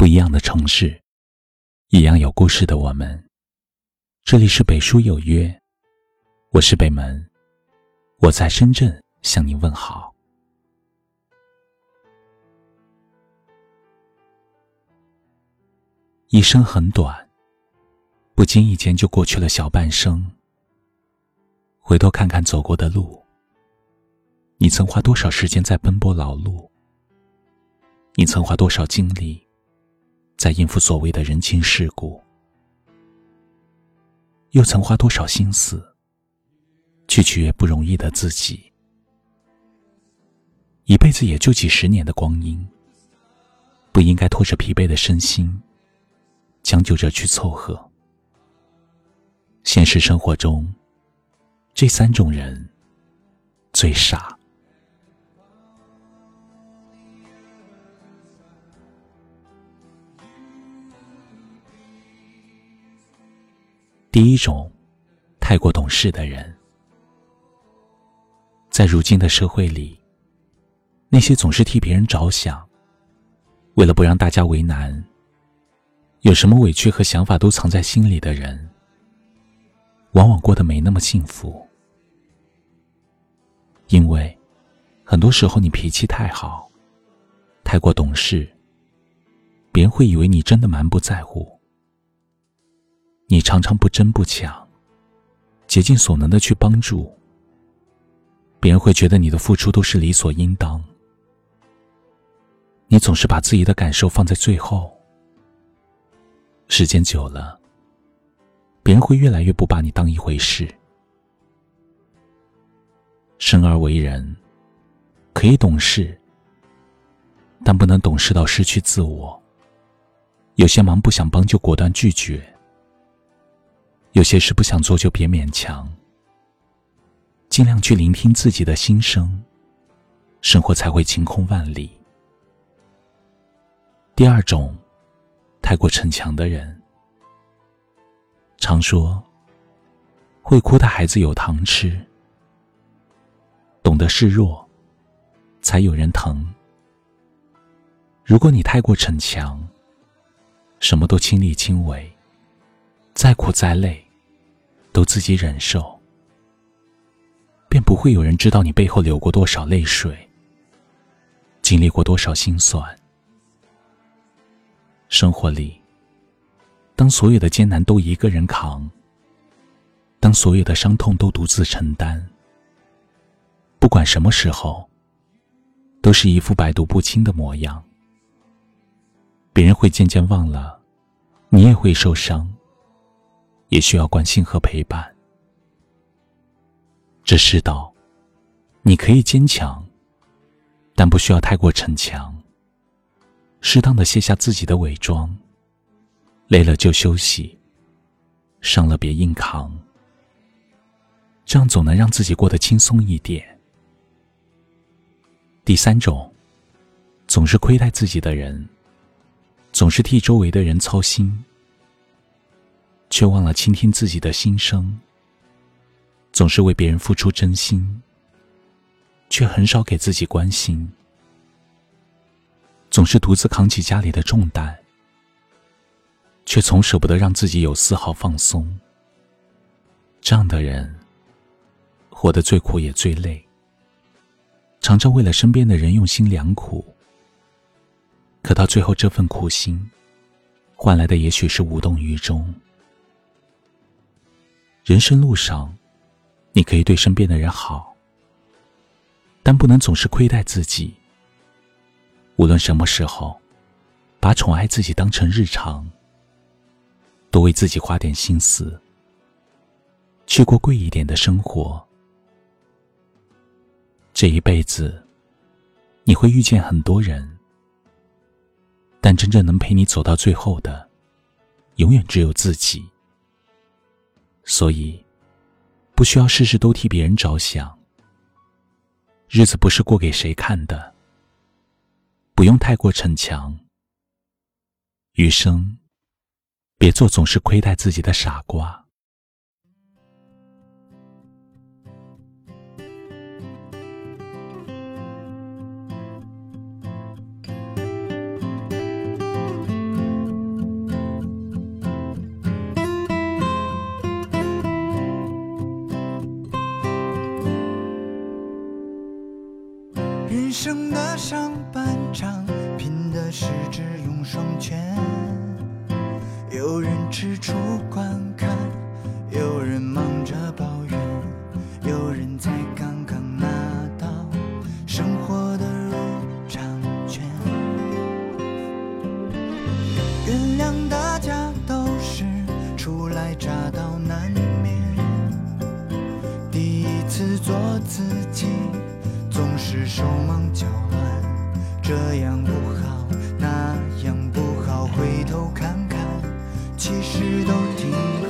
不一样的城市，一样有故事的我们。这里是北书有约，我是北门，我在深圳向你问好。一生很短，不经意间就过去了小半生。回头看看走过的路，你曾花多少时间在奔波劳碌？你曾花多少精力在应付所谓的人情世故？又曾花多少心思去取悦不容易的自己？一辈子也就几十年的光阴，不应该拖着疲惫的身心，将就着去凑合。现实生活中，这三种人最傻。第一种，太过懂事的人，在如今的社会里，那些总是替别人着想，为了不让大家为难，有什么委屈和想法都藏在心里的人，往往过得没那么幸福。因为，很多时候你脾气太好，太过懂事，别人会以为你真的蛮不在乎。你常常不争不抢，竭尽所能的去帮助，别人会觉得你的付出都是理所应当。你总是把自己的感受放在最后，时间久了，别人会越来越不把你当一回事。生而为人，可以懂事，但不能懂事到失去自我。有些忙不想帮就果断拒绝。有些事不想做就别勉强，尽量去聆听自己的心声，生活才会晴空万里。第二种，太过逞强的人，常说会哭的孩子有糖吃，懂得示弱，才有人疼。如果你太过逞强，什么都亲力亲为。再苦再累，都自己忍受，便不会有人知道你背后流过多少泪水，经历过多少心酸。生活里，当所有的艰难都一个人扛，当所有的伤痛都独自承担，不管什么时候，都是一副百毒不侵的模样。别人会渐渐忘了，你也会受伤。也需要关心和陪伴。这世道，你可以坚强，但不需要太过逞强。适当的卸下自己的伪装，累了就休息，伤了别硬扛，这样总能让自己过得轻松一点。第三种，总是亏待自己的人，总是替周围的人操心。却忘了倾听自己的心声，总是为别人付出真心，却很少给自己关心，总是独自扛起家里的重担，却从舍不得让自己有丝毫放松。这样的人，活得最苦也最累，常常为了身边的人用心良苦，可到最后这份苦心，换来的也许是无动于衷。人生路上，你可以对身边的人好，但不能总是亏待自己。无论什么时候，把宠爱自己当成日常，多为自己花点心思，去过贵一点的生活。这一辈子，你会遇见很多人，但真正能陪你走到最后的，永远只有自己。所以，不需要事事都替别人着想。日子不是过给谁看的，不用太过逞强。余生，别做总是亏待自己的傻瓜。人生的上半场，拼的是只用双拳。有人吃醋观看，有人忙着抱怨，有人才刚刚拿到生活的入场券。原谅大家都是初来乍到难免，第一次做自己，是手忙脚乱，这样不好，那样不好，回头看看，其实都挺好。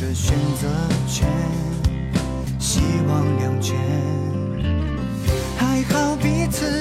着选择权，希望两全。还好彼此